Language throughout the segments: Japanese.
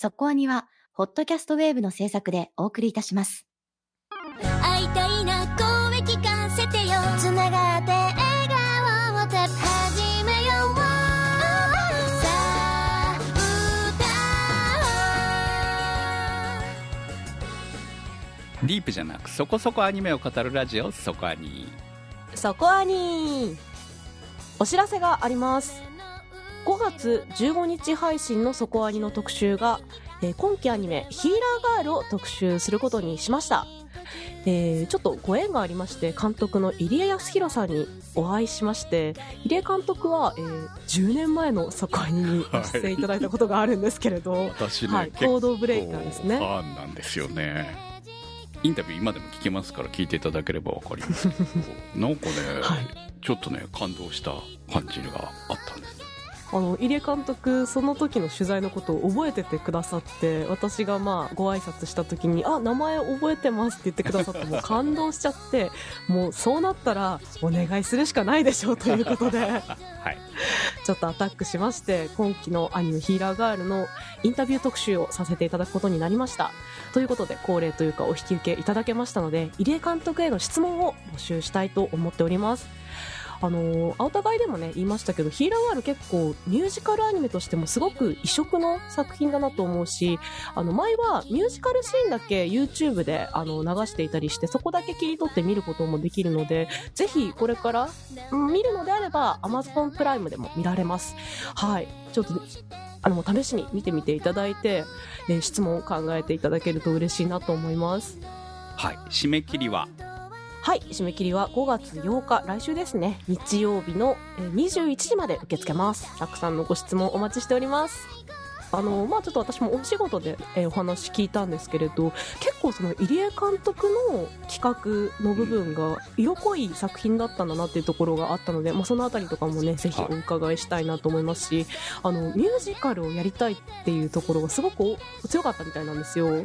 そこアニは、ホットキャストウェーブの制作でお送りいたします。会いたいな声聞かせてよ。つながって笑顔をて始めようさあディープじゃなくそこそこアニメを語るラジオそこアニそこアニお知らせがあります5月15日配信のそこアニの特集が、えー今期アニメ「ヒーラーガール」を特集することにしました。えーちょっとご縁がありまして監督の入江康弘さんにお会いしまして入江監督は、えー10年前のそこアニにご出演いただいたことがあるんですけれど、私ね、はい、行動ブレイカーですね。ファンなんですよね。インタビュー今でも聞けますから聞いていただければわかりますけど なんかね、はい。ちょっとね感動した感じがあったんですあの入江監督その時の取材のことを覚えててくださって私がまあご挨拶した時に「あ名前覚えてます」って言ってくださってもう感動しちゃってもうそうなったらお願いするしかないでしょうということで。はい。ちょっとアタックしまして今期のアニメ「ヒーラーガール」のインタビュー特集をさせていただくことになりました。ということで恒例というかお引き受けいただけましたので入江監督への質問を募集したいと思っておりますあのー、お互いでもね言いましたけどヒーラーガール結構ミュージカルアニメとしてもすごく異色の作品だなと思うしあの前はミュージカルシーンだけ YouTube であの流していたりしてそこだけ切り取って見ることもできるのでぜひこれから、うん見るのであれば Amazon プライムでも見られます。はい。ちょっとあの試しに見てみていただいて、えー質問を考えていただけると嬉しいなと思います。はい。締め切りははい締め切りは5月8日来週ですね。日曜日のえー21時まで受け付けます。たくさんのご質問お待ちしております。あのまあちょっと私もお仕事で、えーお話聞いたんですけれど結構その入江監督の企画の部分が色濃い作品だったんだなっていうところがあったので、まあ、そのあたりとかもねぜひお伺いしたいなと思いますしあのミュージカルをやりたいっていうところがすごくお強かったみたいなんですよ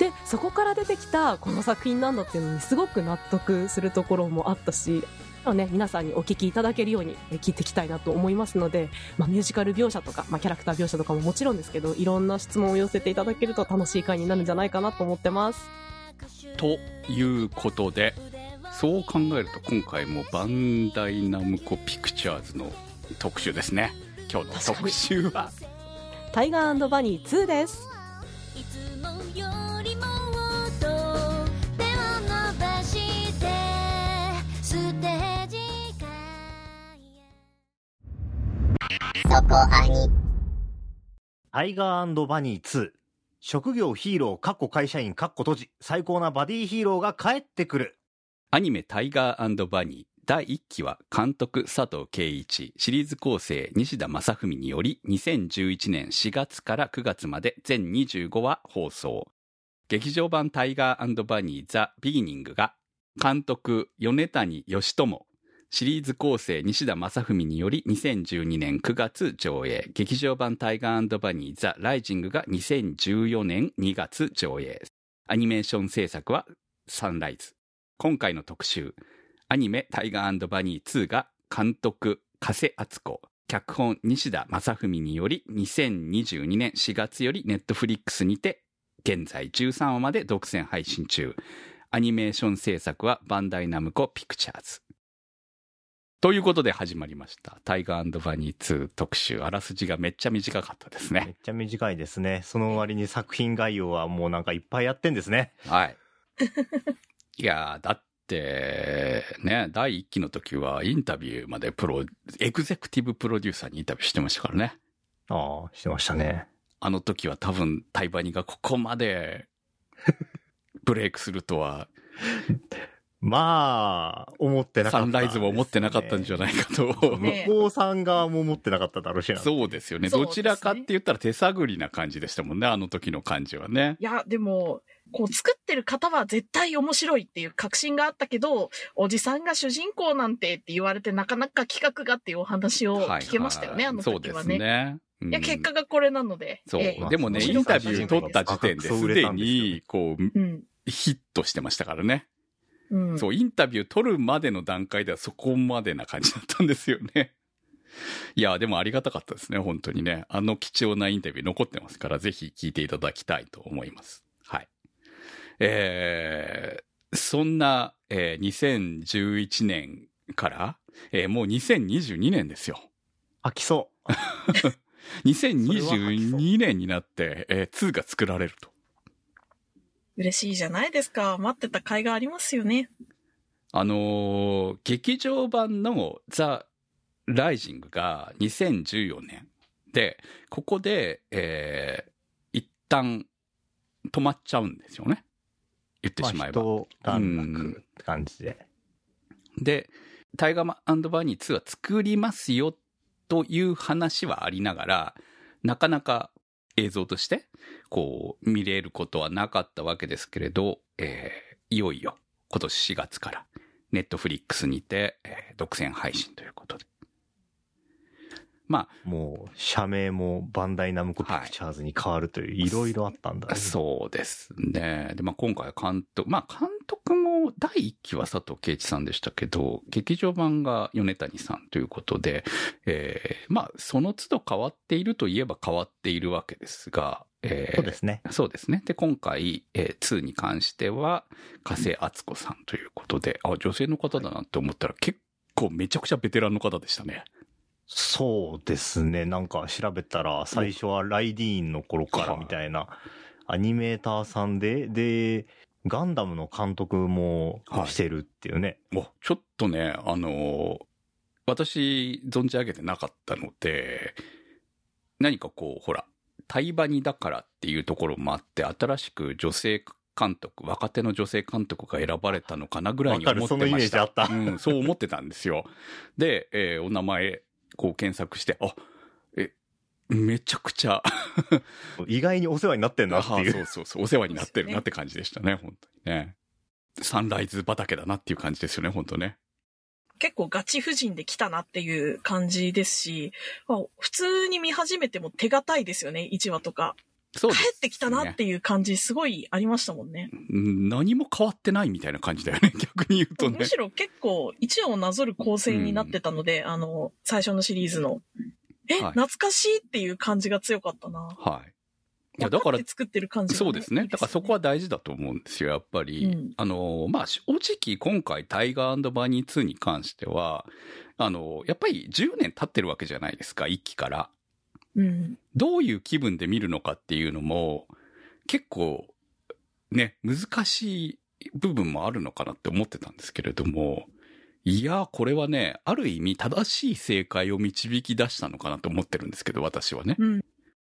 でそこから出てきたこの作品なんだっていうのにすごく納得するところもあったしまあね、皆さんにお聞きいただけるようにえ聞いていきたいなと思いますので、まあ、ミュージカル描写とか、まあ、キャラクター描写とかももちろんですけどいろんな質問を寄せていただけると楽しい回になるんじゃないかなと思ってます。ということでそう考えると今回もバンダイナムコピクチャーズの特集ですね。今日の特集は「タイガーバニー2」ですりもっと手を伸ばしてステージ外タイガーバニー2。職業ヒーロー、カッコ会社員、カッコ閉じ。最高なバディヒーローが帰ってくる。アニメ「タイガーバニー」第1期は監督佐藤圭一シリーズ構成西田正文により2011年4月から9月まで全25話放送劇場版「タイガーバニーザ・ビギニング」が監督米谷義友シリーズ構成西田正文により2012年9月上映。劇場版「タイガーバニーザ・ライジング」が2014年2月上映。アニメーション制作はサンライズ。今回の特集アニメ「タイガーバニー2」が監督加瀬敦子。脚本西田正文により2022年4月よりネットフリックスにて現在13話まで独占配信中アニメーション制作はバンダイナムコピクチャーズということで始まりました「タイガーバニー2」特集あらすじがめっちゃ短かったですねめっちゃ短いですね。その割に作品概要はもうなんかいっぱいやってんですね。はい。いやーだって、ね、第1期の時はインタビューまでプロ、エグゼクティブプロデューサーにインタビューしてましたからね。ああ、してましたね。あの時は多分、タイバニがここまで ブレイクするとは、まあ、思ってなかった、サンライズも思ってなかったんじゃないかと。ね向こうさん側も思ってなかっただろうしな。そうですよね。どちらかって言ったら手探りな感じでしたもんね、あの時の感じはね。いや、でも、こう作ってる方は絶対面白いっていう確信があったけど、おじさんが主人公なんてって言われてなかなか企画がっていうお話をはい聞けましたよね、あのそうです時はね。ね。うんいや、結果がこれなので。そうええ。でもね、インタビュー取った時点ですでに、こう、うん。ヒットしてましたからね。うん。そう、インタビュー取るまでの段階ではそこまでな感じだったんですよね。いや、でもありがたかったですね、本当にね。あの貴重なインタビュー残ってますから、ぜひ聞いていただきたいと思います。はい。えー、そんな、えー2011年から、えーもう2022年ですよ。飽きそう。2022年になって、えー2が作られると。嬉しいじゃないですか。待ってた甲斐がありますよね。あのー劇場版のザ・ライジングが2014年で、ここで、えー一旦止まっちゃうんですよね。言ってまあ、しまえば。一段落って感じで。で、タイガーバーニー2は作りますよという話はありながら、なかなか映像として、こう、見れることはなかったわけですけれど、えーいよいよ今年4月から、ネットフリックスにて、えー独占配信ということで。まもう、社名もバンダイナムコピクチャーズに変わるという、いろいろあったんだ、あ、そうですね。で、まあ今回は監督、まあ監督も第1期は佐藤圭一さんでしたけど、劇場版が米谷さんということで、えーまあその都度変わっているといえば変わっているわけですが、えーそうですね。そうですね。で、今回、えー2に関しては、加瀬敦子さんということで、あ、女性の方だなって思ったら結構めちゃくちゃベテランの方でしたね。そうですね。なんか調べたら、最初はライディーンの頃からみたいな、アニメーターさんで、で、ガンダムの監督もはいしてるっていうね。おちょっとね、あのー私、存じ上げてなかったので、何かこう、ほら、タイバニだからっていうところもあって、新しく女性監督、若手の女性監督が選ばれたのかなぐらいに思ってました。そのイメージあったうん、そう思ってたんですよ。で、えーお名前、こう検索して、あ、え、めちゃくちゃ、意外にお世話になってんなってい。あそううそうそう、お世話になってるなって感じでしたね、本当にね。サンライズ畑だなっていう感じですよね、本当ね。結構ガチ婦人で来たなっていう感じですし、まあ普通に見始めても手堅いですよね、1話とか。そうです、帰ってきたなっていう感じすごいありましたもんね。うん何も変わってないみたいな感じだよね、逆に言うとねむ。しろ結構1話をなぞる構成になってたので、あの、最初のシリーズの。え、はい懐かしいっていう感じが強かったな。はい。いや、だから作ってる感じが、そうですね。だからそこは大事だと思うんですよ、やっぱり。うんあの、まあ、正直今回タイガーバニー2に関しては、あの、やっぱり10年経ってるわけじゃないですか、1期から。うん。どういう気分で見るのかっていうのも、結構、ね、難しい部分もあるのかなって思ってたんですけれども、いや、これはね、ある意味正しい正解を導き出したのかなと思ってるんですけど、私はね。うん。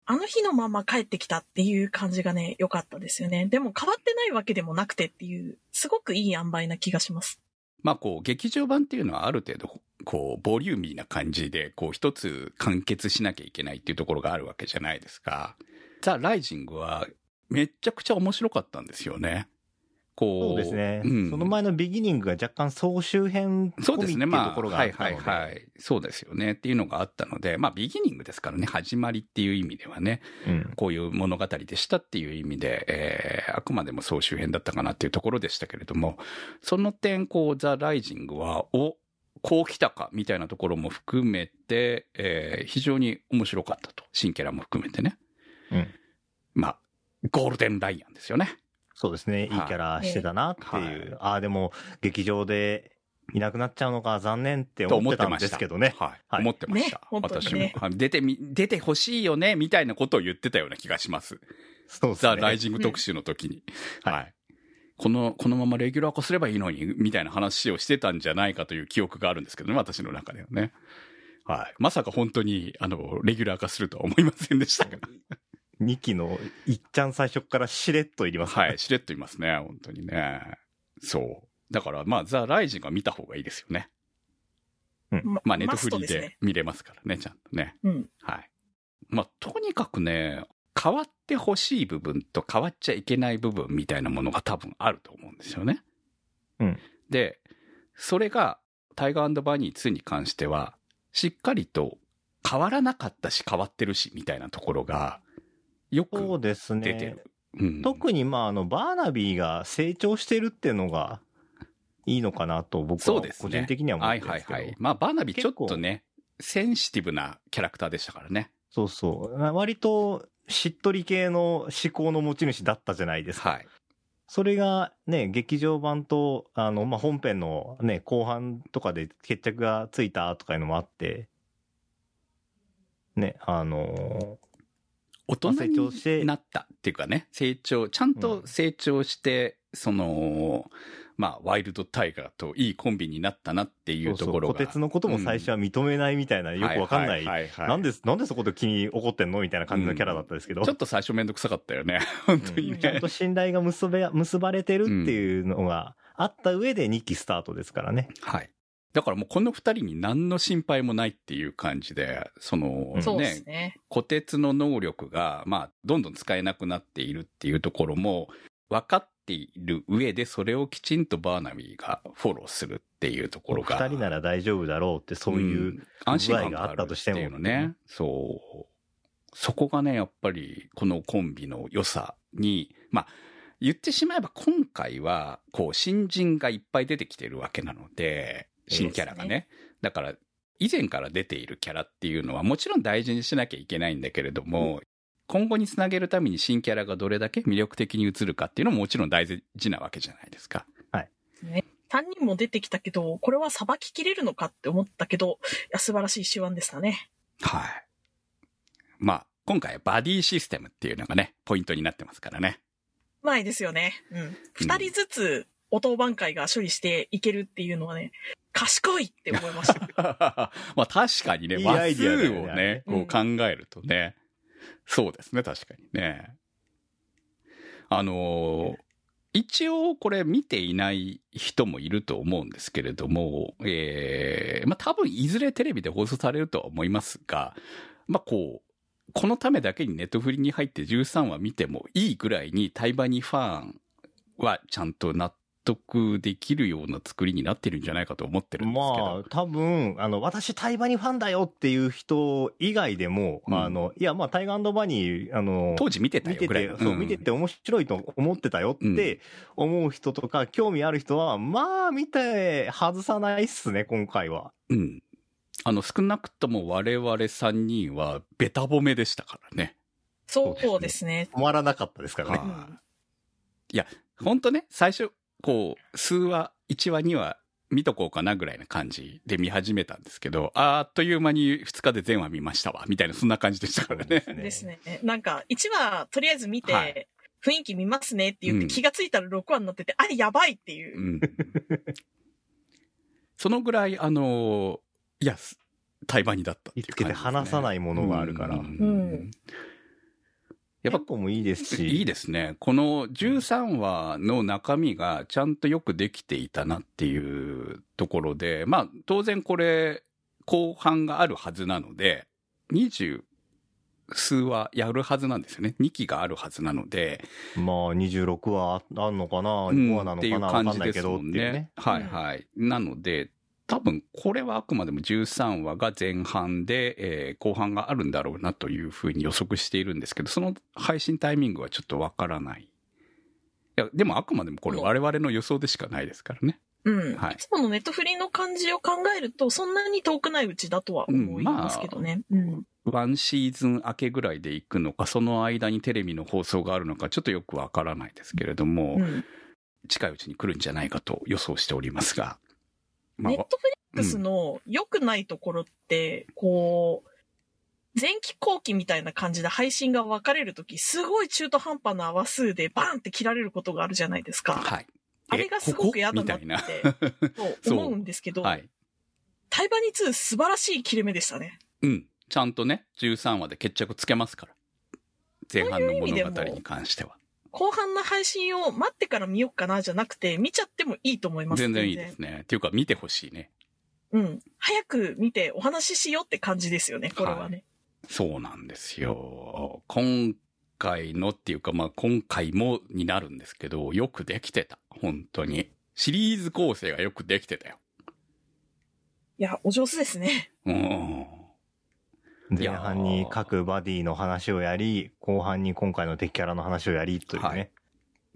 あの日のまま帰ってきたっていう感じがね、良かったですよね。でも変わってないわけでもなくてっていう、すごくいい塩梅な気がします。まあこう、劇場版っていうのはある程度、こう、ボリューミーな感じで、こう、一つ完結しなきゃいけないっていうところがあるわけじゃないですか。ザ・ライジングは、めっちゃくちゃ面白かったんですよね。こう。そうですね、うんその前のビギニングが若干総集編そうですね。まあ、ところがはいはいはい。そうですよね。っていうのがあったので、まあ、ビギニングですからね、始まりっていう意味ではね、うんこういう物語でしたっていう意味で、えーあくまでも総集編だったかなっていうところでしたけれども、その点、こう、ザ・ライジングは、お、こう来たかみたいなところも含めて、えー非常に面白かったと。新キャラも含めてね。うんまあ、ゴールデンライアンですよね。そうですね、いいキャラしてたなっていう、ああ、でも劇場でいなくなっちゃうのか残念ってと思ってたん。ですけどね。はい。はい思ってました。ね私も。はい出てみ、出てほしいよね、みたいなことを言ってたような気がします。ザ・そうですね。ライジング特集の時に。うんはい。この、このままレギュラー化すればいいのに、みたいな話をしてたんじゃないかという記憶があるんですけどね、私の中ではね。はい。まさか本当に、あの、レギュラー化するとは思いませんでしたが。2期のいっちゃん最初からしれっといりますねはい。しれっと言いますね、本当にね。そう。だから、まあ、ザ・ライジングは見た方がいいですよね。ままあ、ネットフリーで。見れますからね、ちゃんとね。うん。はい。まあ、とにかくね、変わってほしい部分と変わっちゃいけない部分みたいなものが多分あると思うんですよね。うん。で、それが、タイガーバニー2に関しては、しっかりと変わらなかったし変わってるし、みたいなところが、よそうくですね。出てる。うん、特にまあ、あの、バーナビーが成長してるっていうのがいいのかなと僕はそうですね個人的には思っはいてるんですけど。はいはい。まあ、バーナビーちょっとね、センシティブなキャラクターでしたからね。そうそう。割と、しっとり系の思考の持ち主だったじゃないですか。はい。それがね、劇場版と、あの、まあ、本編のね、後半とかで決着がついたとかいうのもあって、ね、あの大人成長してになったっていうかね、成長、ちゃんと成長して、その、まあ、ワイルドタイガーといいコンビになったなっていうところが。そうそう、小鉄のことも最初は認めないみたいな、よくわかんない。なんで、なんでそこで気に怒ってんのみたいな感じのキャラだったですけど。ちょっと最初めんどくさかったよね。本当にねうんちゃんと。信頼が結べ、結ばれてるっていうのがあった上で2期スタートですからね。はい。だからもうこの二人に何の心配もないっていう感じで、そのうんそうでねす、ね。虎鉄の能力が、まあ、どんどん使えなくなっているっていうところも分かっている上で、それをきちんとバーナビーがフォローするっていうところが。2人なら大丈夫だろうって、そういう、ん安心感があったとしてもっていうのね。そう。そこがね、やっぱり、このコンビの良さに、まあ、言ってしまえば今回は、こう、新人がいっぱい出てきてるわけなので、新キャラがね。だから、以前から出ているキャラっていうのはもちろん大事にしなきゃいけないんだけれども、今後につなげるために新キャラがどれだけ魅力的に映るかっていうのももちろん大事なわけじゃないですか。3人も出てきたけど、これは裁ききれるのかって思ったけど、いや、素晴らしい手腕でしたね。はい。まあ、今回はバディシステムっていうのがね、ポイントになってますからね。うまいですよね。うん。二人ずつ、音挽回が処理していけるっていうのはね、賢いって思いました。まあ確かにね、いい話数をね、こう考えるとね、そうですね、確かにね。あのー一応これ見ていない人もいると思うんですけれども、えー、まあ多分いずれテレビで放送されるとは思いますが、まあこう、このためだけにネットフリに入って13話見てもいいぐらいにタイバニファンはちゃんと納得できるような作りになってるんじゃないかと思ってるんですけど。まあ、多分、あの、私、タイバニファンだよっていう人以外でも、うんあの、いや、まあ、タイガーバニー、あの、当時見てた見てよぐらいの。、てそう、見てて面白いと思ってたよって思う人とか、興味ある人は、まあ、見て外さないっすね、今回は。うん。あの、少なくとも我々3人はベタ褒めでしたからね。そうですね。止まらなかったですからね。はいほんとね、最初、こう、数話、1話、2話見とこうかなぐらいな感じで見始めたんですけど、あっという間に2日で全話見ましたわ、みたいな、そんな感じでしたからね。ですね。なんか、1話、とりあえず見て、はい雰囲気見ますねって言って、うん気がついたら6話になってて、あれやばいっていうう。ん。そのぐらい、あのいや、す対バニだったっていう感じです、ね。見つけて離さないものがあるからうんうんやっぱテンポもいいですし。いいですね。この13話の中身がちゃんとよくできていたなっていうところで、まあ当然これ後半があるはずなので、20数話やるはずなんですよね。2期があるはずなので、まあ、26話あんのかな、うん ?5 話なっていうのかなわか感じですんないけどっていうね。。はいはい。なので、多分これはあくまでも13話が前半で、えー後半があるんだろうなというふうに予測しているんですけど、その配信タイミングはちょっとわからない。いや、でもあくまでもこれ我々の予想でしかないですからね。うん。はいいつものネットフリの感じを考えると、そんなに遠くないうちだとは思いますけどね。うん。ワンシーズン明けぐらいで行くのか、その間にテレビの放送があるのか、ちょっとよくわからないですけれども、うん近いうちに来るんじゃないかと予想しておりますが。まあネットフリックスの良くないところって、こう、前期後期みたいな感じで配信が分かれるとき、すごい中途半端な話数でバーンって切られることがあるじゃないですか。はい。あれがすごく嫌だなって思うんですけど、はい。タイバニ2素晴らしい切れ目でしたね。うん。ちゃんとね、13話で決着つけますから。前半の物語に関しては。後半の配信を待ってから見よっかなじゃなくて、見ちゃってもいいと思います。全然いいですね。っていうか見てほしいね。うん。早く見てお話ししようって感じですよね、これはね。そうなんですよ。今回のっていうか、まあ今回もになるんですけど、よくできてた。本当に。シリーズ構成がよくできてたよ。いや、お上手ですね。うん。前半に各バディの話をやり、後半に今回の敵キャラの話をやりというね。はい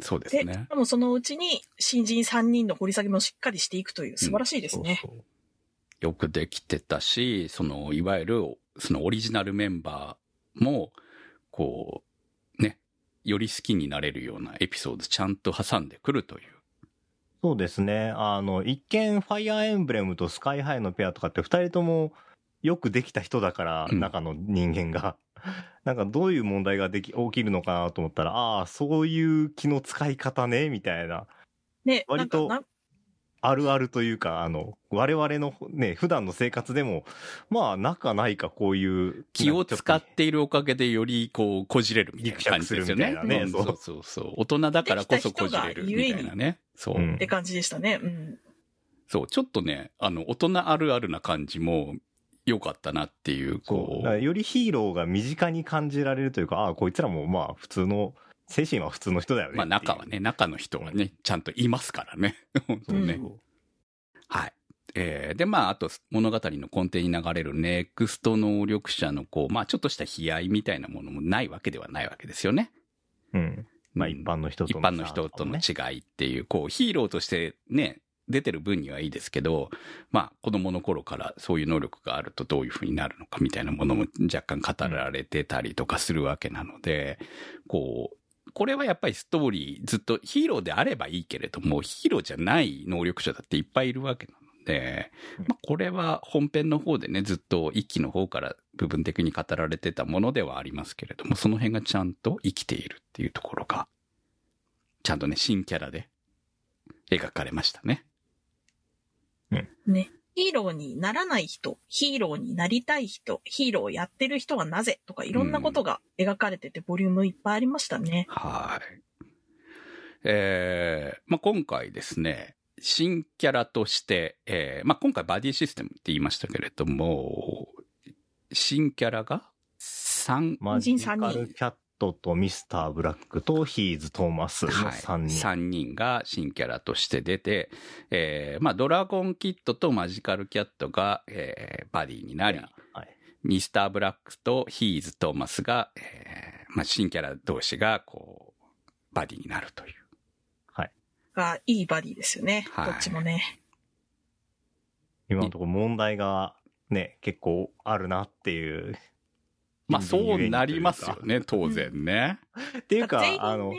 そうですで、ね。でもそのうちに新人3人の掘り下げもしっかりしていくという素晴らしいですね。そうそうよくできてたし、その、いわゆる、そのオリジナルメンバーも、こう、ね、より好きになれるようなエピソードちゃんと挟んでくるという。そうですね。あの、一見、ファイアーエンブレムとスカイハイのペアとかって二人ともよくできた人だから、うん中の人間が。なんかどういう問題ができ、起きるのかなと思ったら、ああ、そういう気の使い方ね、みたいな。ね、割とあるあるというか、あの、我々のね、普段の生活でも、まあ、なかないかこういう。気を使っているおかげでよりこうこじれるみたいな感じですよね。ねうんそうそうそう。大人だからこそこじれるみたいなね。そう、うんって感じでしたね。うん。そう。ちょっとね、あの、大人あるあるな感じも良かったなっていう。こだからよりヒーローが身近に感じられるというか、ああ、こいつらもまあ、普通の、精神は普通の人だよね。まあ中はね、中の人はね、ちゃんといますからね。本当ね。うんはい。えーで、まあ、あと物語の根底に流れるネクスト能力者のこう、まあちょっとした悲哀みたいなものもないわけではないわけですよね。うん。まあ、うん一般の人と一般の人との違いっていう、こう、ヒーローとしてね、出てる分にはいいですけど、まあ、子供の頃からそういう能力があるとどういう風になるのかみたいなものも若干語られてたりとかするわけなので、こう、これはやっぱりストーリーずっとヒーローであればいいけれども、ヒーローじゃない能力者だっていっぱいいるわけなので、まあ、これは本編の方でね、ずっと一期の方から部分的に語られてたものではありますけれども、その辺がちゃんと生きているっていうところが、ちゃんとね、新キャラで描かれましたね。ね。ヒーローにならない人、ヒーローになりたい人、ヒーローをやってる人はなぜとかいろんなことが描かれてて、ボリュームいっぱいありましたね。はい。えー、まあ、今回ですね、新キャラとして、えー、まあ、今回バディシステムって言いましたけれども、新キャラが3、マジカルキャットとミスターブラックとヒーズ・トーマスのはい、3人。3人が新キャラとして出て、えー、まあ、ドラゴンキッドとマジカルキャットが、えー、バディになり、はい。ミスターブラックとヒーズ・トーマスが、えー、まあ、新キャラ同士が、こう、バディになるという。が、いいバディですよね。はいどっちもね。今のところ問題がね、結構あるなっていう。まあ、そうなりますよね。ね、当然ね。っていうかあの、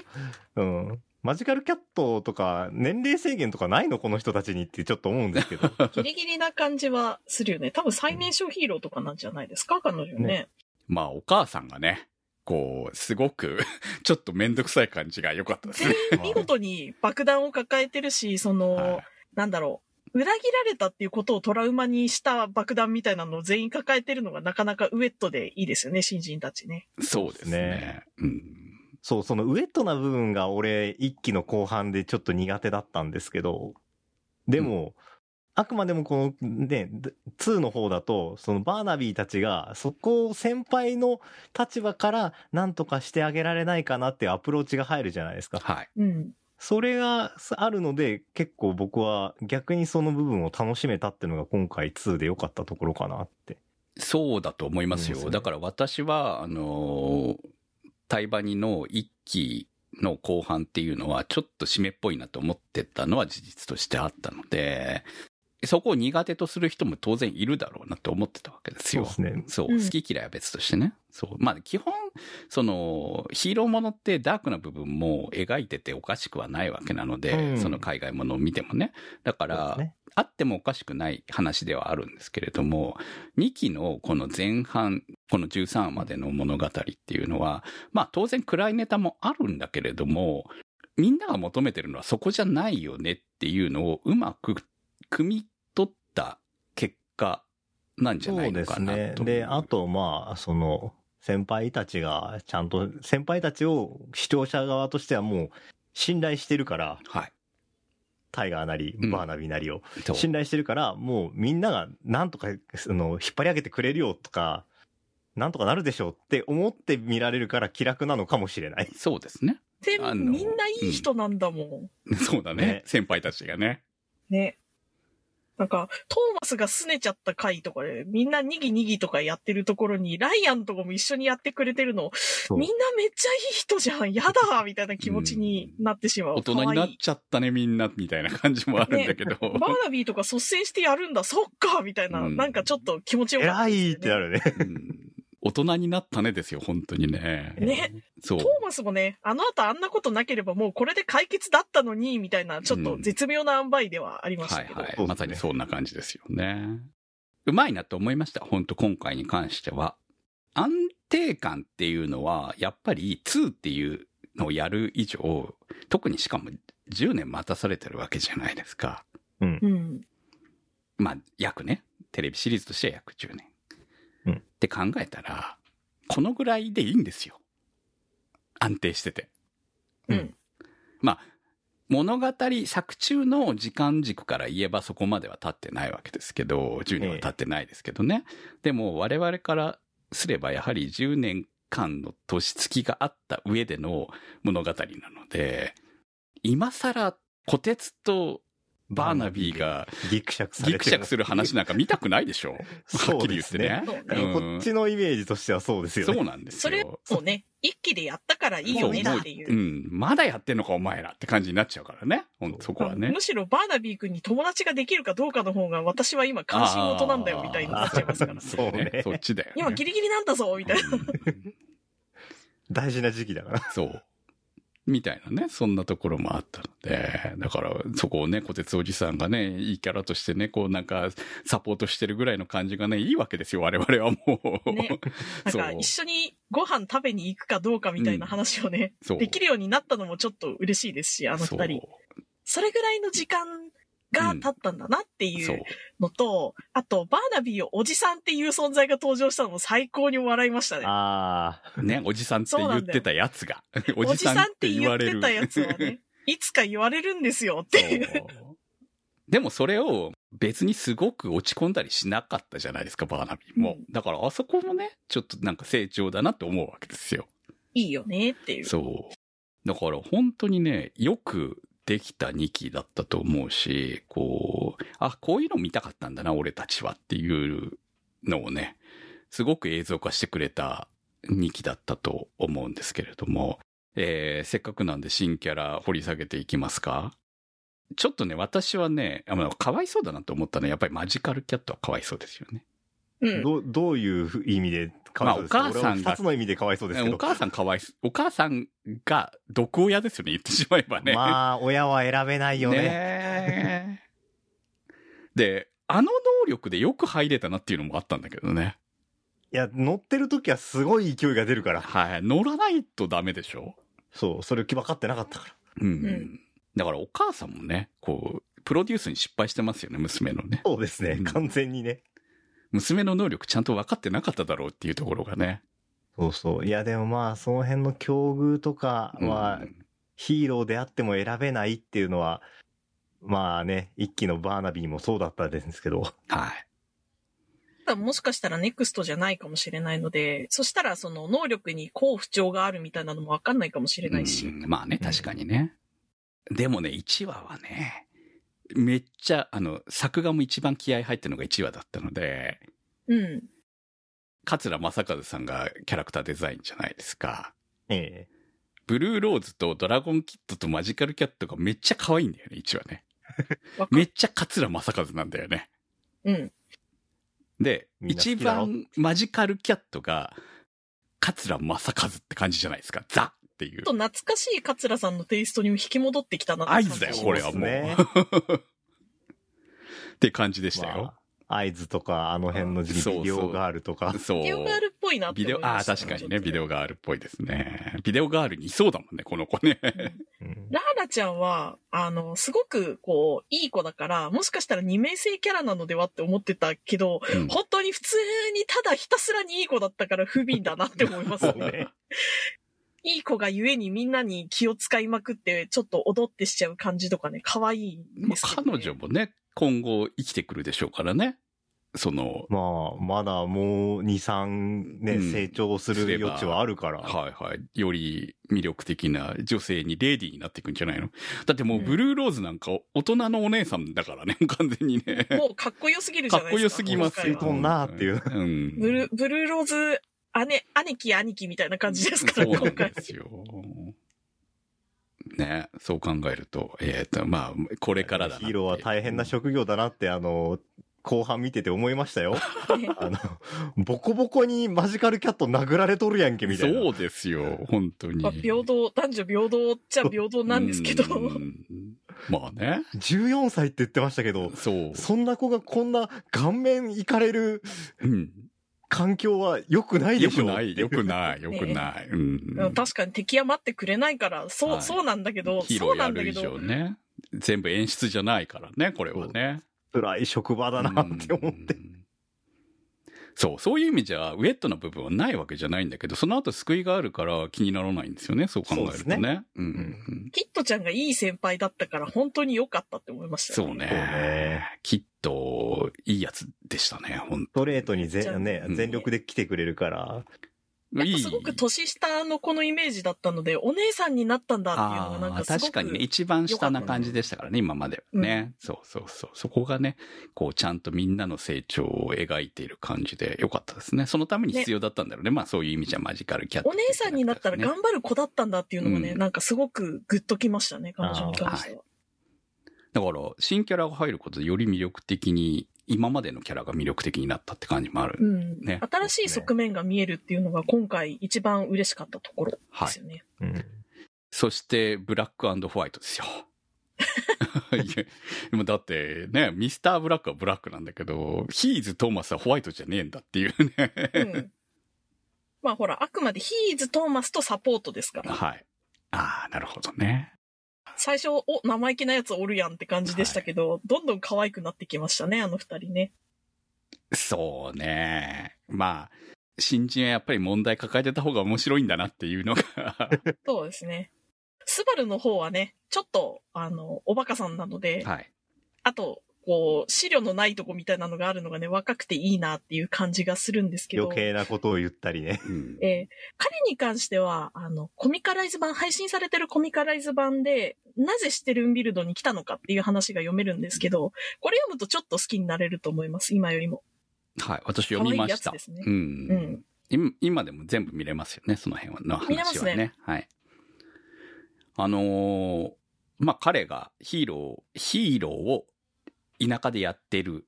うん。マジカルキャットとか、年齢制限とかないのこの人たちにってちょっと思うんですけど。ギリギリな感じはするよね。多分最年少ヒーローとかなんじゃないですか彼女ね。ねまあ、お母さんがね、こう、すごく、ちょっとめんどくさい感じが良かったですね。見事に爆弾を抱えてるし、その、はいなんだろう。裏切られたっていうことをトラウマにした爆弾みたいなのを全員抱えてるのがなかなかウェットでいいですよね、新人たちね。そうですね。うん。そう、そのウェットな部分が俺、一期の後半でちょっと苦手だったんですけど、でも、あくまでもこのね、2の方だと、そのバーナビーたちが、そこを先輩の立場から何とかしてあげられないかなっていうアプローチが入るじゃないですか。はい。うん。それがあるので、結構僕は逆にその部分を楽しめたっていうのが今回2で良かったところかなって。そうだと思いますよ。すねだから私は、あのー、タイバニの一期の後半っていうのは、ちょっと締めっぽいなと思ってたのは事実としてあったので、そこを苦手とする人も当然いるだろうなって思ってたわけですよ。そうですね。そう、うん好き嫌いは別としてね。そう。まあ、基本、その、ヒーローものってダークな部分も描いてておかしくはないわけなので、うんその海外ものを見てもね。だから、ねあってもおかしくない話ではあるんですけれども、2期のこの前半、この13話までの物語っていうのは、まあ当然暗いネタもあるんだけれども、みんなが求めてるのはそこじゃないよねっていうのをうまく汲み取った結果なんじゃないのかなと。そうですね。で、あと、まあ、その、先輩たちが、ちゃんと、先輩たちを視聴者側としてはもう、信頼してるから、はい。タイガーなり、うんバーナビーなりを、そう信頼してるから、もうみんながなんとか、その、引っ張り上げてくれるよとか、なんとかなるでしょうって思って見られるから気楽なのかもしれない。そうですね。みんないい人なんだもん。そうだね。ね先輩たちがね。ね。なんか、トーマスが拗ねちゃった回とかで、みんなにぎにぎとかやってるところに、ライアンとかも一緒にやってくれてるの、みんなめっちゃいい人じゃん、やだみたいな気持ちになってしまう。大人になっちゃったね、みんな、みたいな感じもあるんだけど。バーナビーとか率先してやるんだ、そっかみたいな、うんなんかちょっと気持ちよかったね、いってなるね。うん大人になったねですよ、本当にね。ね。そうト。ーマスもね、あの後あんなことなければもうこれで解決だったのに、みたいな、ちょっと絶妙な塩梅ではありましたけど。はいはい。そうですねまさにそんな感じですよね。うまいなと思いました。本当今回に関しては。安定感っていうのは、やっぱり2っていうのをやる以上、特にしかも10年待たされてるわけじゃないですか。うん。まあ、約ね。テレビシリーズとしては約10年。うんって考えたら、このぐらいでいいんですよ。安定してて。うん。まあ、物語、作中の時間軸から言えばそこまでは経ってないわけですけど、10年は経ってないですけどね。でも我々からすればやはり10年間の年月があった上での物語なので、今更、虎鉄とバーナビーがギクシャクされてギクシャクする話なんか見たくないでしょ？はっきり言ってね。そうねうんこっちのイメージとしてはそうですよね。そうなんですそれよ。をね、一気でやったからいいよねっていうう。ん。まだやってんのかお前らって感じになっちゃうからね。ほんとそこはねむ。しろバーナビー君に友達ができるかどうかの方が私は今関心事なんだよみたいになっちゃいますから。そうね そっちだよ、ね。今ギリギリなんだぞみたいな。うん 大事な時期だから。そう。みたいなね、そんなところもあったので、だからそこをね、小鉄おじさんがね、いいキャラとしてね、こうなんかサポートしてるぐらいの感じがね、いいわけですよ、我々はもう。ね なんか一緒にご飯食べに行くかどうかみたいな話をね、そう。できるようになったのもちょっと嬉しいですし、あの二人。それぐらいの時間が経ったんだなっていそうう。のと、あと、バーナビーをおじさんっていう存在が登場したのも最高に笑いましたね。ああ。ね、おじさんって言ってたやつが。お おじさんっじさんってて言われる。言ってたやつはね、いつか言われるんですよっていうでもそれを別にすごく落ち込んだりしなかったじゃないですか、バーナビーも。うんだからあそこもね、ちょっとなんか成長だなって思うわけですよ。いいよねっていう。そう。だから本当にね、よくできた2期だったと思うし、こう、あ、こういうの見たかったんだな、俺たちはっていうのをね、すごく映像化してくれた2期だったと思うんですけれども、えーせっかくなんで新キャラ掘り下げていきますか？ちょっとね、私はね、あの、かわいそうだなと思ったのは、やっぱりマジカルキャットはかわいそうですよね。うん。どう、どういう意味でまあお母さんがつの意味でかわいそうですけど。お母さんかわいそう。お母さんが毒親ですよね、言ってしまえばね。まあ、親は選べないよね。ねえで、あの能力でよく入れたなっていうのもあったんだけどね。いや、乗ってる時はすごい勢いが出るから。はい。乗らないとダメでしょ？そう、それ分かってなかったから。うん。んだからお母さんもね、こう、プロデュースに失敗してますよね、娘のね。そうですねうん。完全にね。娘の能力ちゃんと分かってなかっただろうっていうところがね。そうそう。いや、でもまあ、その辺の境遇とかは、うんヒーローであっても選べないっていうのは、まあね、一期のバーナビーもそうだったんですけど。はい。ただもしかしたらネクストじゃないかもしれないので、そしたらその能力に好不調があるみたいなのもわかんないかもしれないし。うんまあね、確かにね。でもね、1話はね、めっちゃ、あの、作画も一番気合入ってるのが1話だったので、うん。桂正和さんがキャラクターデザインじゃないですか。ええブルーローズとドラゴンキッドとマジカルキャットがめっちゃ可愛いんだよね、1話ね。めっちゃ桂正和なんだよね。うん。で、一番マジカルキャットが、桂正和って感じじゃないですか。ザっていうちょっと。懐かしい桂さんのテイストにも引き戻ってきたなって合感じ図だよ、これはもう。ねって感じでしたよ。まあ合図とか、あの辺の時期、ビデオガールとか。そう。ビデオガールっぽいなってビデオ、ああ、思いました確かにね、ビデオガールっぽいですね。ビデオガールにいそうだもんね、この子ね。うんラーラちゃんは、あの、すごく、こう、いい子だから、もしかしたら二面性キャラなのではって思ってたけど、うん本当に普通にただひたすらにいい子だったから不憫だなって思いますね。ね。いい子がゆえにみんなに気を使いまくって、ちょっと踊ってしちゃう感じとかね、可愛いですけど、ね。彼女もね、今後生きてくるでしょうからね。その、まあ、まだもう2、3ね、うん成長する余地はあるから。はいはい。より魅力的な女性にレディーになっていくんじゃないの？だってもうブルーローズなんか大人のお姉さんだからね、完全にね。もうかっこよすぎるじゃかっこよないですか。すぎますよ。今回はとんなっていううん。ブルー、ブルーローズ、姉、兄貴兄貴みたいな感じですか？ら、そうなん今回。ですよ。ね、そう考えると、えっ、と、まあ、これからだヒーローは大変な職業だなって、あの、後半見てて思いましたよ。あの、ボコボコにマジカルキャット殴られとるやんけ、みたいな。そうですよ、本当に。まあ、平等、男女平等っちゃ平等なんですけど。うんまあね。14歳って言ってましたけど、そう。そんな子がこんな顔面いかれるうん。環境は良くないでしょよくない、よくい。ない、よくない。うん。うん確かに敵は待ってくれないから、そう、はいそうなんだけど、そうなんだけど上、ね。全部演出じゃないからね、これはね。辛い職場だなって思って。うんそう、そういう意味じゃ、ウェットな部分はないわけじゃないんだけど、その後救いがあるから気にならないんですよね、そう考えるとそうね。うんうんキットちゃんがいい先輩だったから、本当に良かったって思いましたよそうねそうね。きっと、いいやつでしたね、ほんストレートにぜじゃあねうん、全力で来てくれるから、やっぱすごく年下の子のイメージだったので、お姉さんになったんだっていうのがなんかすごく。確かにね、一番下な感じでしたからね、今まではね。そうそうそう。そこがね、こう、ちゃんとみんなの成長を描いている感じでよかったですね。そのために必要だったんだろうね。まあ、そういう意味じゃマジカルキャットお姉さんになったらね頑張る子だったんだっていうのもね、うんなんかすごくグッときましたね、彼女に関しては。だから、新キャラが入ることでより魅力的に、今までのキャラが魅力的になったって感じもある。うんね新しい側面が見えるっていうのが今回一番嬉しかったところですよね。うん。そして、ブラックホワイトですよ。いやでもだってね、ミスターブラックはブラックなんだけど、ヒーズ・トーマスはホワイトじゃねえんだっていうね。うん。まあほら、あくまでヒーズ・トーマスとサポートですから。はい。ああ、なるほどね。最初、お、生意気なやつおるやんって感じでしたけど、どんどん可愛くなってきましたね、あの二人ね。そうね。まあ、新人はやっぱり問題抱えてた方が面白いんだなっていうのが、そうですね。スバルの方はね、ちょっと、あの、おバカさんなので、はい。あと、こう、資料のないとこみたいなのがあるのがね、若くていいなっていう感じがするんですけど余、計なことを言ったりね。うん。えー彼に関しては、あの、コミカライズ版、配信されてるコミカライズ版で、なぜシテルンビルドに来たのかっていう話が読めるんですけど、これ読むとちょっと好きになれると思います、今よりも。はい。私読みました。可愛いやつですねう。うんん。今今でも全部見れますよね、その辺はの見れま話はね。すねはい。あのーまあ、彼がヒーロー、ヒーローを田舎でやってる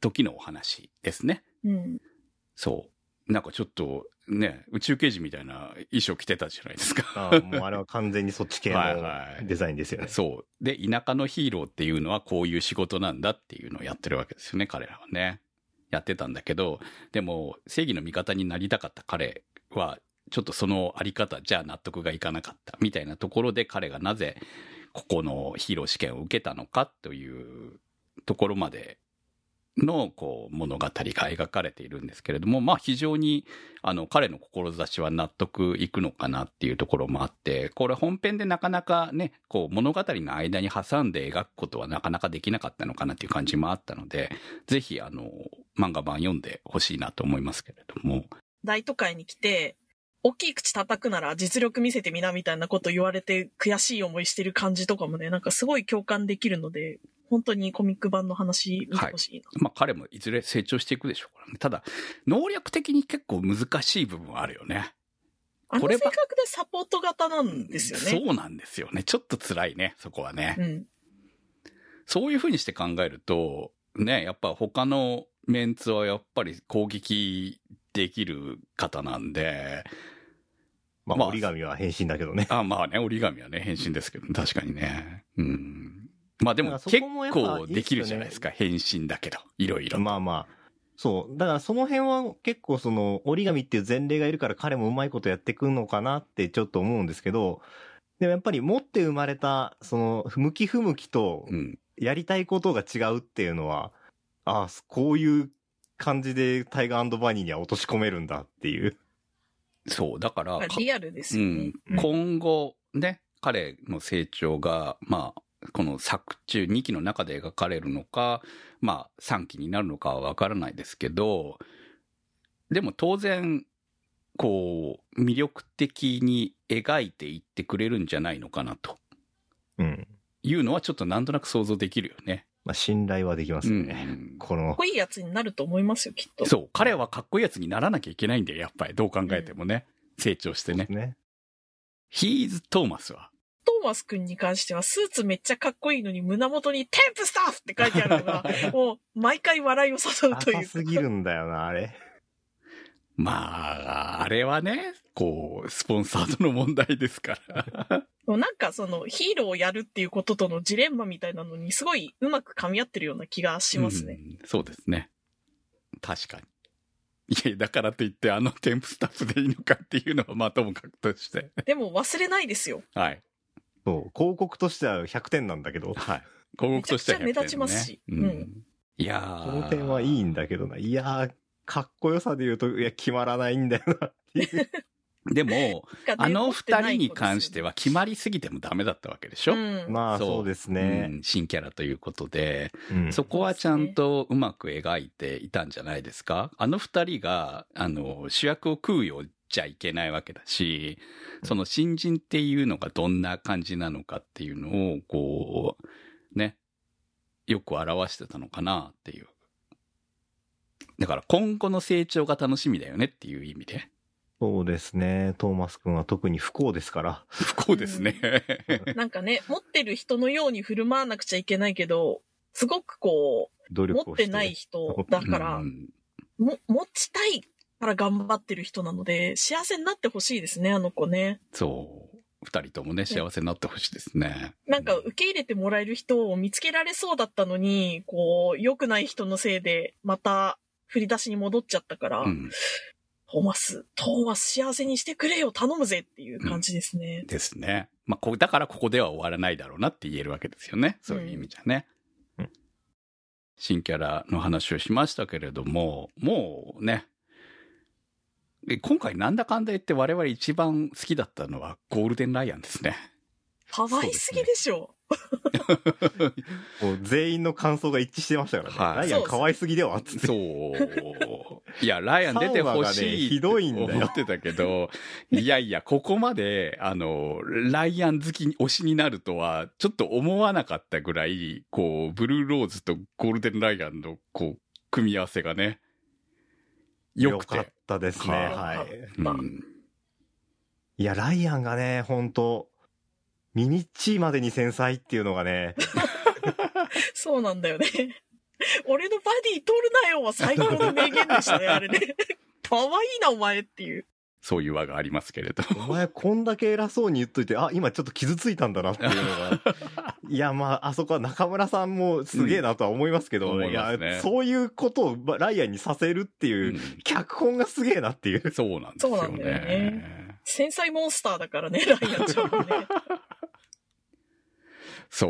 時のお話ですね。うん。そう。なんかちょっとね、宇宙刑事みたいな衣装着てたじゃないですか。ああもうあれは完全にそっち系 はいはいのデザインですよね。そう。で、田舎のヒーローっていうのはこういう仕事なんだっていうのをやってるわけですよね、彼らはね。やってたんだけど、でも正義の味方になりたかった彼は、ちょっとそのあり方じゃ納得がいかなかったみたいなところで彼がなぜここのヒーロー試験を受けたのかというところまでのこう物語が描かれているんですけれども、まあ非常にあの彼の志は納得いくのかなっていうところもあって、これ本編でなかなかね、こう物語の間に挟んで描くことはなかなかできなかったのかなっていう感じもあったので、ぜひあの漫画版読んでほしいなと思いますけれども、大都会に来て、大きい口叩くなら実力見せてみなみたいなこと言われて悔しい思いしてる感じとかもね、なんかすごい共感できるので、本当にコミック版の話見てほしいな。まあ彼もいずれ成長していくでしょうからね。ただ、能力的に結構難しい部分はあるよね。あのこれば性格でサポート型なんですよね。そうなんですよね。ちょっと辛いね、そこはね。うん。そういうふうにして考えると、ね、やっぱ他のメンツはやっぱり攻撃できる方なんで、まあまあ、折り紙は変身だけどね。あまあね、折り紙はね、変身ですけど、確かにね。うん。まあでも結構できるじゃないですか、変身だけど、いろいろ。まあまあ。そう。だからその辺は結構その折り紙っていう前例がいるから彼もうまいことやってくんのかなってちょっと思うんですけど、でもやっぱり持って生まれた、その、向き不向きとうん。やりたいことが違うっていうのは、ああ、こういう感じでタイガーバニーには落とし込めるんだっていう。そう、だから、かリアルですうよねん。。今後、ね、彼の成長が、まあ、この作中2期の中で描かれるのか、まあ3期になるのかはわからないですけど、でも当然、こう、魅力的に描いていってくれるんじゃないのかなとうん。いうのはちょっとなんとなく想像できるよね。まあ、信頼はできますうんね。こかっのこ、いいやつになると思いますよ、きっと。そう、彼はかっこいいやつにならなきゃいけないんだよ、やっぱり。どう考えてもね。成長してね。ね。ヒーズ・トーマスは。トーマス君に関しては、スーツめっちゃかっこいいのに胸元にテンプスタッフって書いてあるのが、もう毎回笑いを誘うというか。浅すぎるんだよな、あれ。まあ、あれはね、こう、スポンサードの問題ですから。もうなんかそのヒーローをやるっていうこととのジレンマみたいなのにすごいうまく噛み合ってるような気がしますね。うんそうですね。確かに。いや、だからといって、あの添付スタッフでいいのかっていうのは、まあ、ともかくとして。でも忘れないですよ。はい。そう、広告としては100点なんだけど、はい。広告としては100点、ね、目立ちますし。ううん。ん。いやー。この点はいいんだけどな。いやー、かっこよさで言うと、いや、決まらないんだよな。っていう。でも、あの二人に関しては、は決まりすぎてもダメだったわけでしょ、うん。まあ、そうですうね。ん。新キャラということで、うん。そこはちゃんとうまく描いていたんじゃないですか？あの二人が、あの、主役を食うようじゃいけないわけだし、その新人っていうのがどんな感じなのかっていうのを、こう、ね、よく表してたのかなっていう。だから今後の成長が楽しみだよねっていう意味で。そうですね。トーマス君は特に不幸ですから。不幸ですね。なんかね、持ってる人のように振る舞わなくちゃいけないけど、すごくこう、努力。持ってない人だから、うんも、持ちたいから頑張ってる人なので、幸せになってほしいですね、あの子ね。そう。二人ともね、幸せになってほしいですね。なんか受け入れてもらえる人を見つけられそうだったのに、こう、良くない人のせいで、また振り出しに戻っちゃったから、うん。トーマス、トーマス幸せにしてくれよ、頼むぜっていう感じですね。ですね。まあ、こだからここでは終わらないだろうなって言えるわけですよね。そういう意味じゃね。うん新キャラの話をしましたけれども、もうね、え今回なんだかんだ言って我々一番好きだったのはゴールデンライアンですね。可愛すぎでしょ？もう全員の感想が一致してましたからね。はいライアン可愛すぎではっつって。そう。いや、ライアン出てほしいひどいんだよ思ってたけど、いやいや、ここまで、あの、ライアン好きに推しになるとは、ちょっと思わなかったぐらい、こう、ブルーローズとゴールデンライアンの、こう、組み合わせがね、良くて。かったですね。はいはい。うんいや、ライアンがね、本当ミミッチーまでに繊細っていうのがね、そうなんだよね。俺のバディ取るなよは最高の名言でしたね、あれね。可愛いな、お前っていう。そういう輪がありますけれど。お前こんだけ偉そうに言っといて、あ、今ちょっと傷ついたんだなっていうのが。いや、まあ、あそこは中村さんもすげえなとは思いますけど、うん思いいますねや、そういうことをまライアンにさせるっていうう、ん脚本がすげえなっていう。そうなんですよね。そうなんだよね繊細モンスターだからね、ライアンちゃんはね。そ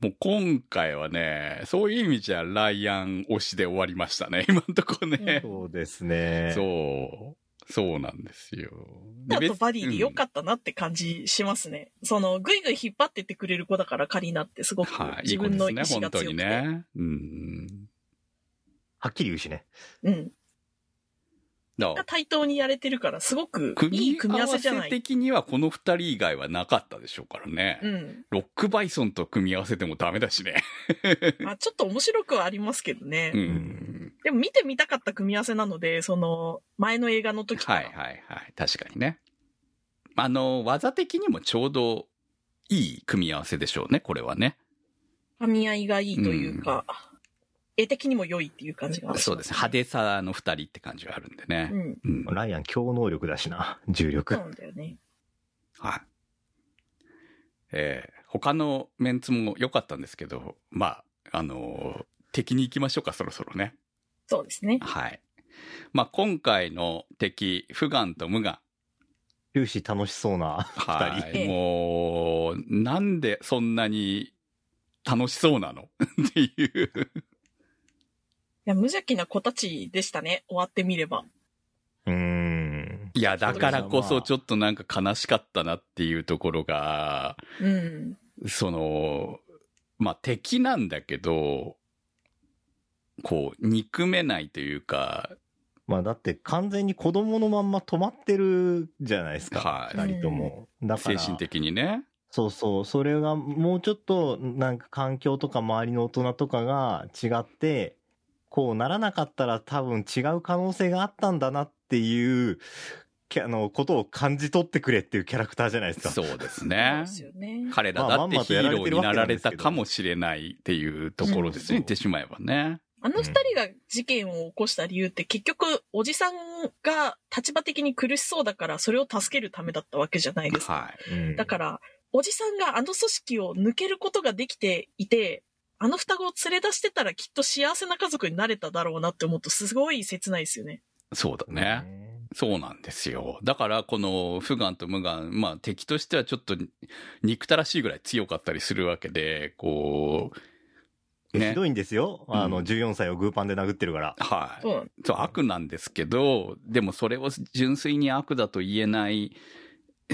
う。もう今回はね、そういう意味じゃライアン推しで終わりましたね。今んとこね。そうですね。そう。そうなんですよ。あとバディで良かっったなって感じしますね。その、ぐいぐい引っ張ってってくれる子だから、カリーナってすごくはい。いい自分の意子ですね、本当に志が強くて。ね。うん。はっきり言うしね。うん。だから対等にやれてるから、すごくいい組み合わせじゃない。的にはこの二人以外はなかったでしょうからね。うん。ロックバイソンと組み合わせてもダメだしね。まあちょっと面白くはありますけどね。うん。でも見てみたかった組み合わせなので、その、前の映画の時から。はいはいはい。確かにね。あの、技的にもちょうどいい組み合わせでしょうね、これはね。噛み合いがいいというか、絵的にも良いっていう感じがしますそうですね。派手さの二人って感じがあるんでねう。ん。うん。ライアン強能力だしな、重そう力。なんだよね。はい。えー他のメンツも良かったんですけど、まあ、あのー敵に行きましょうか、そろそろね。そうですね。はい。まあ、今回の敵、フガンとムガン。終始楽しそうな二人。はい。もう、なんでそんなに楽しそうなの？っていう。いや、無邪気な子たちでしたね。終わってみれば。うーん。いや、だからこそちょっとなんか悲しかったなっていうところが、うん。その、まあ敵なんだけど、こう、憎めないというか、まあだって完全に子供のまんま止まってるじゃないですか。はい二人とも。だから。精神的にね。そうそう。それがもうちょっとなんか環境とか周りの大人とかが違って、こうならなかったら多分違う可能性があったんだなっていう、きあの、ことを感じ取ってくれっていうキャラクターじゃないですか。そうですね。彼らだってヒーローになられたかもしれないっていうところですね。うん言ってしまえばね。あの二人が事件を起こした理由って結局、おじさんが立場的に苦しそうだから、それを助けるためだったわけじゃないですか。はい。うんだから、おじさんがあの組織を抜けることができていて、あの双子を連れ出してたらきっと幸せな家族になれただろうなって思うとすごい切ないですよね。そうだね。そうなんですよ。だから、このフガンとムガン、まあ敵としてはちょっと憎たらしいぐらい強かったりするわけで、こう、ねひどいんですよ。あの、うん14歳をグーパンで殴ってるから。はい。そうなんそう、悪なんですけど、でもそれを純粋に悪だと言えない、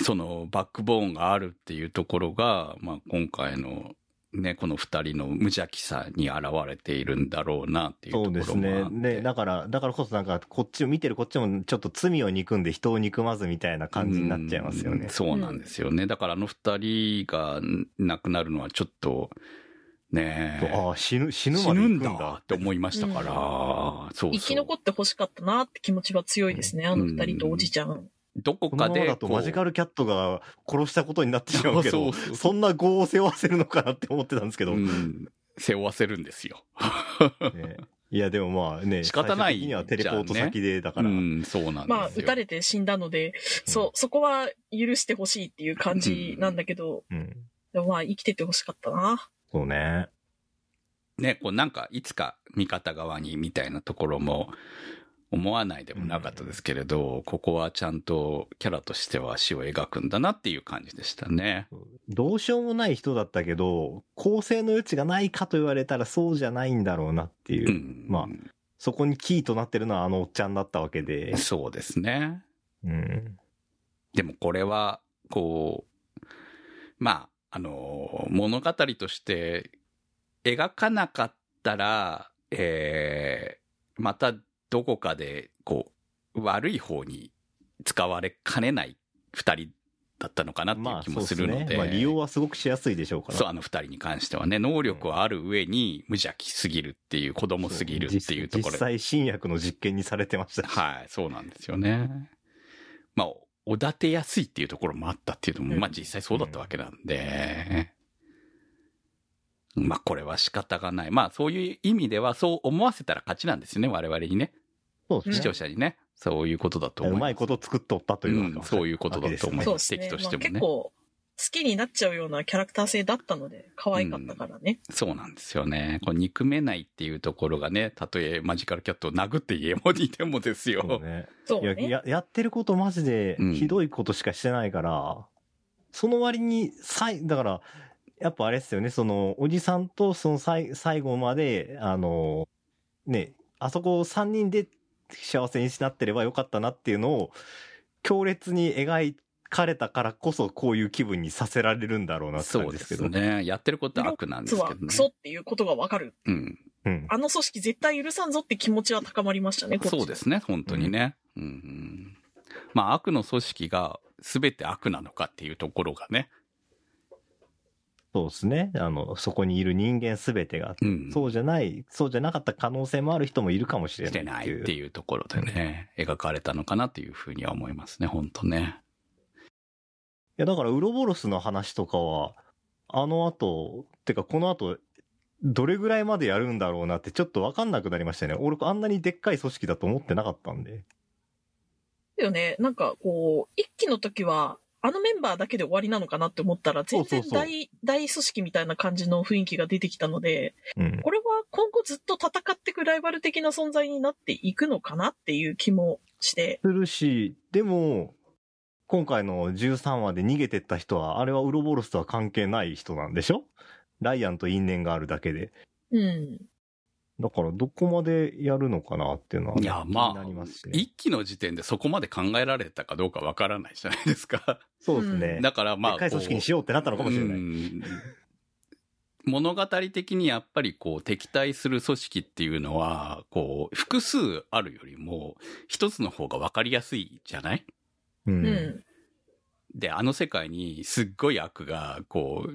そのバックボーンがあるっていうところが、まあ今回のね、この二人の無邪気さに現れているんだろうなっていうところもあそうです。ね。で、だから、だからこそなんか、こっちを見てるこっちもちょっと罪を憎んで人を憎まずみたいな感じになっちゃいますよねうん。そうなんですよね。だからあの二人が亡くなるのはちょっと、ねえああ、死ぬ、死ぬ死ぬんまで行くんだだって思いましたから、そうそう。生き残って欲しかったなって気持ちは強いですね、あの二人とおじちゃん。どここのままかでこう、だとマジカルキャットが殺したことになってしまうけど、そうそうそうそんな業を背負わせるのかなって思ってたんですけど。うん、背負わせるんですよ。ねいや、でもまあね、仕方ないにはテレポート先で、だから、うん、そうなんですよ。まあ、撃たれて死んだので、そう、そこは許してほしいっていう感じなんだけど、うん。でもまあ、生きててほしかったな。そうね。ね、こうなんか、いつか味方側にみたいなところも思わないでもなかったですけれど、ここはちゃんとキャラとしては死を描くんだなっていう感じでしたね。どうしようもない人だったけど、構成の余地がないかと言われたらそうじゃないんだろうなっていう。うん。まあそこにキーとなってるのはあのおっちゃんだったわけで。そうですね。うん。でもこれは、こう、まあ、あの、物語として描かなかったら、えー、またどこかで、こう、悪い方に使われかねない二人だったのかなっていう気もするので。まあですね。まあ利用はすごくしやすいでしょうから。そう、あの二人に関してはね、能力はある上に無邪気すぎるっていう、子供すぎるっていうところ実際新薬の実験にされてましたし。はい、そうなんですよね。まあ、おだてやすいっていうところもあったっていうのも、うんまあ実際そうだったわけなんで、まあこれは仕方がない。まあそういう意味ではそう思わせたら勝ちなんですよね、我々にね。視そうですね。聴者にね。そういうことだと思います。うまいこと作っとったといううんそういうことだと思いそうまですすね。まあ、敵としてもね結構、好きになっちゃうようなキャラクター性だったので、可愛かったからね。そうなんですよね。こう憎めないっていうところがね、たとえマジカルキャットを殴って家もにてもですよ。そうね。そうね。や、やってることマジでうんひどいことしかしてないから、その割に、さい、だから、やっぱあれですよね、その、おじさんとその最最後まで、あの、ね、あそこを3人で幸せになってればよかったなっていうのを、強烈に描かれたからこそ、こういう気分にさせられるんだろうなってそうで感じですけど。すね。やってることは悪なんですけどねク。ソっていうことがわかる。うん。うん。あの組織絶対許さんぞって気持ちは高まりましたね、そうですね、本当にね。うん、うん。まあ、悪の組織が全て悪なのかっていうところがね。そうですね。あの、そこにいる人間すべてが、うん。そうじゃない、そうじゃなかった可能性もある人もいるかもしれしてないないっていうところでね、描かれたのかなっていうふうには思いますね、本当ね。いや、だから、ウロボロスの話とかは、あの後、てか、この後、どれぐらいまでやるんだろうなって、ちょっとわかんなくなりましたね。俺、あんなにでっかい組織だと思ってなかったんで。だよね。なんかこう、一期の時は、あのメンバーだけで終わりなのかなって思ったら、全然大、大組織みたいな感じの雰囲気が出てきたので、うん。これは今後ずっと戦っていくライバル的な存在になっていくのかなっていう気もして、するし、でも、今回の13話で逃げてった人は、あれはウロボロスとは関係ない人なんでしょ？ライアンと因縁があるだけで。うん。だから、どこまでやるのかなっていうのはね、いや、ま気になりますしあ、ね。一期の時点でそこまで考えられたかどうかわからないじゃないですか。そうですね。だからまあ、でっかい組織にしようってなったのかもしれない。うん物語的にやっぱりこう敵対する組織っていうのは、こう、複数あるよりも、一つの方が分かりやすいじゃない？う。うんん。で、あの世界にすっごい悪が、こう、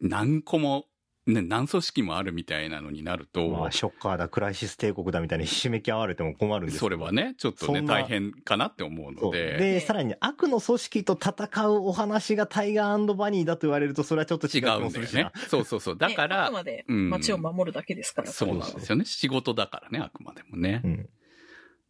何個も、ね、何組織もあるみたいなのになると、まあ、ショッカーだ、クライシス帝国だみたいにひしめき合われても困るんですそれはね、ちょっとね、大変かなって思うので、で、さらに悪の組織と戦うお話がタイガーバニーだと言われると、それはちょっと違違うんだよね。そうそうそう。だからねあく、までうん街を守るだけですから。そうなんですよね。仕事だからね、あくまでもね。うん。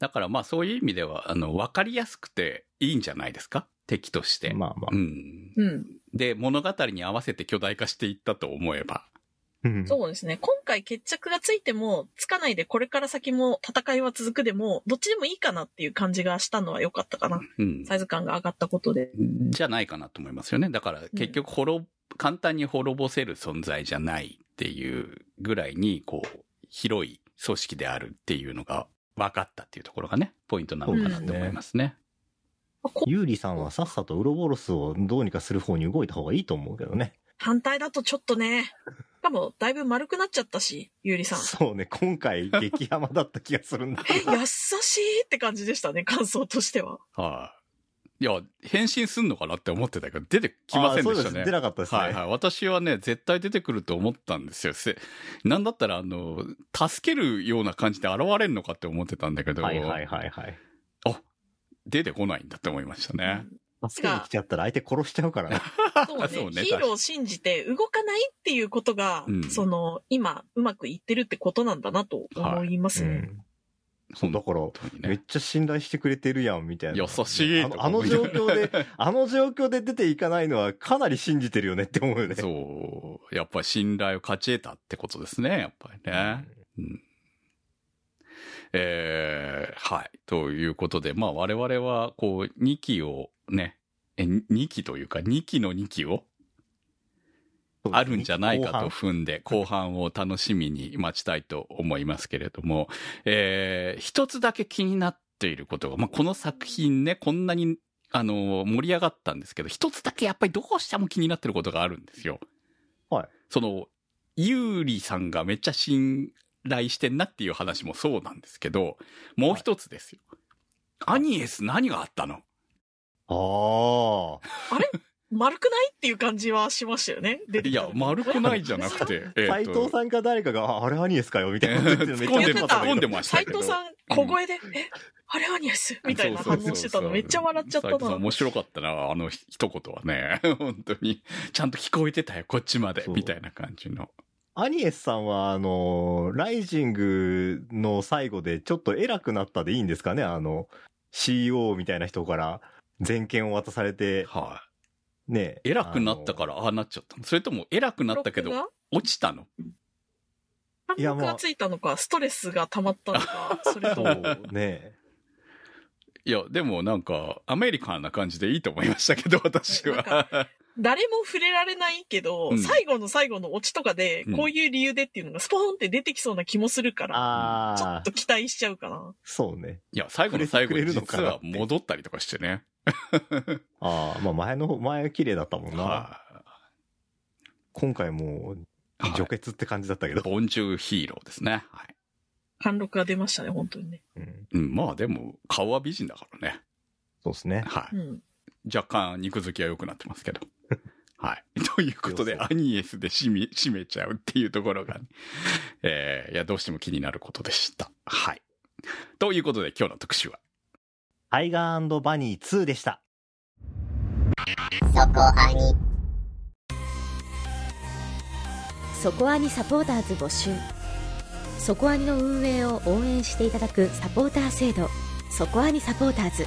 だからまあそういう意味では、あの、わかりやすくていいんじゃないですか？敵として。まあまあう。ん。うん。で、物語に合わせて巨大化していったと思えば。うんそうですね。今回決着がついても、つかないでこれから先も戦いは続くでも、どっちでもいいかなっていう感じがしたのは良かったかな。うん。サイズ感が上がったことで。じゃないかなと思いますよね。だから結局滅、簡単に滅ぼせる存在じゃないっていうぐらいに、こう、広い組織であるっていうのが分かったっていうところがね、ポイントなのかなと思いますね。ユーリさんはさっさとウロボロスをどうにかする方に動いた方がいいと思うけどね。反対だとちょっとね、しかもだいぶ丸くなっちゃったし、ゆうりさん。そうね、今回 激ヤだった気がするんだけえ、ど。優しいって感じでしたね、感想としては。はい、いや、変身すんのかなって思ってたけど、出てきませんでしたね。出なかったですね。はいはい。私はね、絶対出てくると思ったんですよ。せなんだったら、あの、助けるような感じで現れるのかって思ってたんだけど、はいはいはいはい。出てこないんだって思いましたね。助けに来ちゃったら相手殺しちゃうからね。そうねそうねヒーローを信じて動かないっていうことが、うんその、今、うまくいってるってことなんだなと思いますね。うん。そう、だから、ねめっちゃ信頼してくれてるやん、みたいな。優しいあのあの状況で、あの状況で出ていかないのはかなり信じてるよねって思うよね。そう。やっぱり信頼を勝ち得たってことですね、やっぱりね。うんえーはい。ということで、まあ我々は、こう、2期をね、え、2期というか、2期の2期をうんあるんじゃないかと踏んで、後半を楽しみに待ちたいと思いますけれども、えー一つだけ気になっていることが、まあ、この作品ね、こんなに、あの、盛り上がったんですけど、一つだけやっぱりどうしても気になってることがあるんですよ。はい。その、ゆうりさんがめっちゃ信頼してんなっていう話もそうなんですけど、もう一つですよ。アニエス何があったの？あ あ。丸くないっていう感じはしましたよね。出ていや丸くないじゃなくて、斎藤さんか誰かが、ああれアニエスかよ、みたいなめっちゃ突っ込んでましたけど斎藤さん、小声で、え、あれはニュースみたいな反応してたのめっちゃ笑っちゃったな。斉藤さん面白かったな、あの一言はね。本当に。ちゃんと聞こえてたよ、こっちまでみたいな感じの。アニエスさんは、あの、ライジングの最後でちょっと偉くなったでいいんですかね？あの、CEO みたいな人から全権を渡されて、はね。い。偉くなったからああなっちゃったの？それとも偉くなったけど、が？落ちたの？反いやまあがついたのか、ストレスが溜まったのか、それとも、そうね。いや、でもなんか、アメリカンな感じでいいと思いましたけど、私は。誰も触れられないけど、うん最後の最後のオチとかでうん、こういう理由でっていうのがスポーンって出てきそうな気もするから、ちょああっと、期待しちゃうかな。そうね。いや、最後の最後に触れてくれるのかな実は戻ったりとかしてね。ああ、まあ前の方、前綺麗だったもんな。は今回もう、はい除血って感じだったけど。ボンジューヒーローですね。はい。貫禄が出ましたね、本当にね。うん、うん、まあでも、顔は美人だからね。そうですね。はい。うん。若干肉付きは良くなってますけど。はい。ということで、アニエスで締め、締めちゃうっていうところが、ね、えー、いや、どうしても気になることでした。はい。ということで、今日の特集は、タイガーバニー2でした。そこアニそこアニサポーターズ募集そこアニの運営を応援していただくサポーター制度そこアニサポーターズ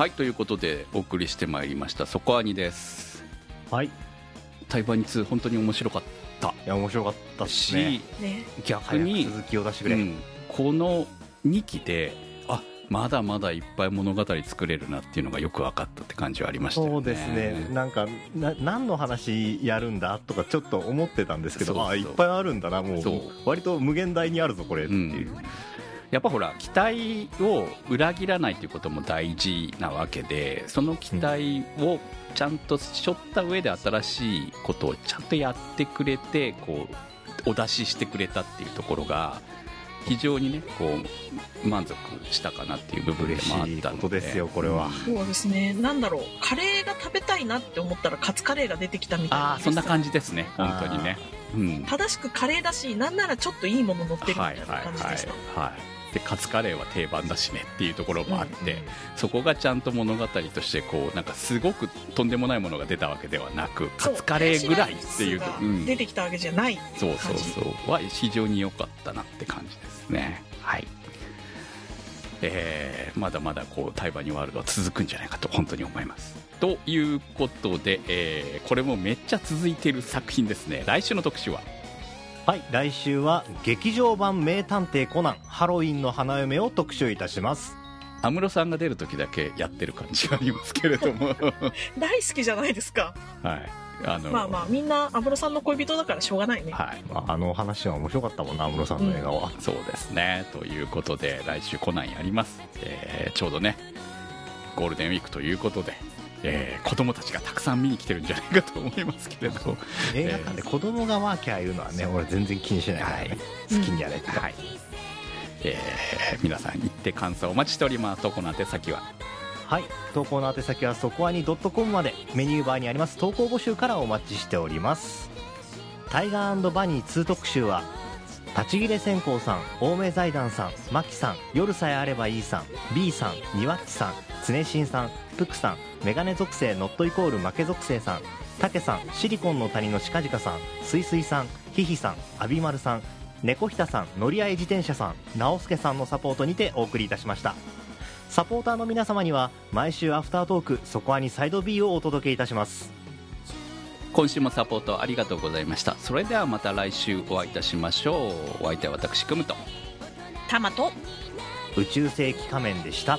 はいということでお送りしてまいりました「そこアニ」ですはい。い対バニ2本当に面白かったや、面白かったし、ね。ね。逆に、続きを出してくれ。うん、この2期であまだまだいっぱい物語作れるなっていうのがよく分かったって感じはありましたよねそうですね。なんか、な、何の話やるんだとかちょっと思ってたんですけど、そうそうあ、いっぱいあるんだな、もうそう。割と無限大にあるぞ、これっていう。やっぱほら期待を裏切らないということも大事なわけでその期待をちゃんと背負った上で新しいことをちゃんとやってくれてこうお出ししてくれたっていうところが非常にねこう満足したかなっていう部分でもあったのでことですよ、これは。そうですね。なんだろう。カレーが食べたいなって思ったらカツカレーが出てきたみたいな。ああそんな感じですね本当にねうん正しくカレーだし、なんならちょっといいもの乗ってるみたはいいなはいはい感じでした。はいでカツカレーは定番だしねっていうところもあって、そこがちゃんと物語としてこうなんかすごくとんでもないものが出たわけではなくカツカレーぐらいっていう出てきたわけじゃない。そうそうそう。は非常に良かったなって感じですね。はい。えーまだまだこう対バニワールドは続くんじゃないかと本当に思います。ということで、えーこれもめっちゃ続いてる作品ですね。来週の特集ははい、来週は劇場版名探偵コナンハロウィンの花嫁を特集いたします。安室さんが出る時だけやってる感じがありますけれども 大好きじゃないですか。はいあのまあまあ、みんな安室さんの恋人だからしょうがないね。はいまあ、あの話は面白かったもんな、安室さんの映画は。そうですねということで来週コナンやります、えーちょうどねゴールデンウィークということで、えー子供たちがたくさん見に来てるんじゃないかと思いますけれど。映画館で子供がワーキャー言うのはね、俺全然気にしないからね。はい。好きにやれって。はい、えー皆さん行って感想お待ちしております。とこの宛先は？はい、投稿の宛先はそこアニ .com まで。メニューバーにあります。投稿募集からお待ちしております。タイガーバニー2特集は立ち切れ線香さん青梅財団さんマキさん夜さえあればいいさん B さんニワッチさん常新さんプクさんメガネ属性ノットイコール負け属性さんタケさんシリコンの谷のシカジカさんスイスイさんヒヒさんアビマルさん猫ひたさん乗り合い自転車さん直輔さんのサポートにてお送りいたしました。サポーターの皆様には毎週アフタートークそこアニサイド B をお届けいたします。今週もサポートありがとうございました。それではまた来週お会いいたしましょう。お相手は私クムと。タマと、宇宙世紀仮面でした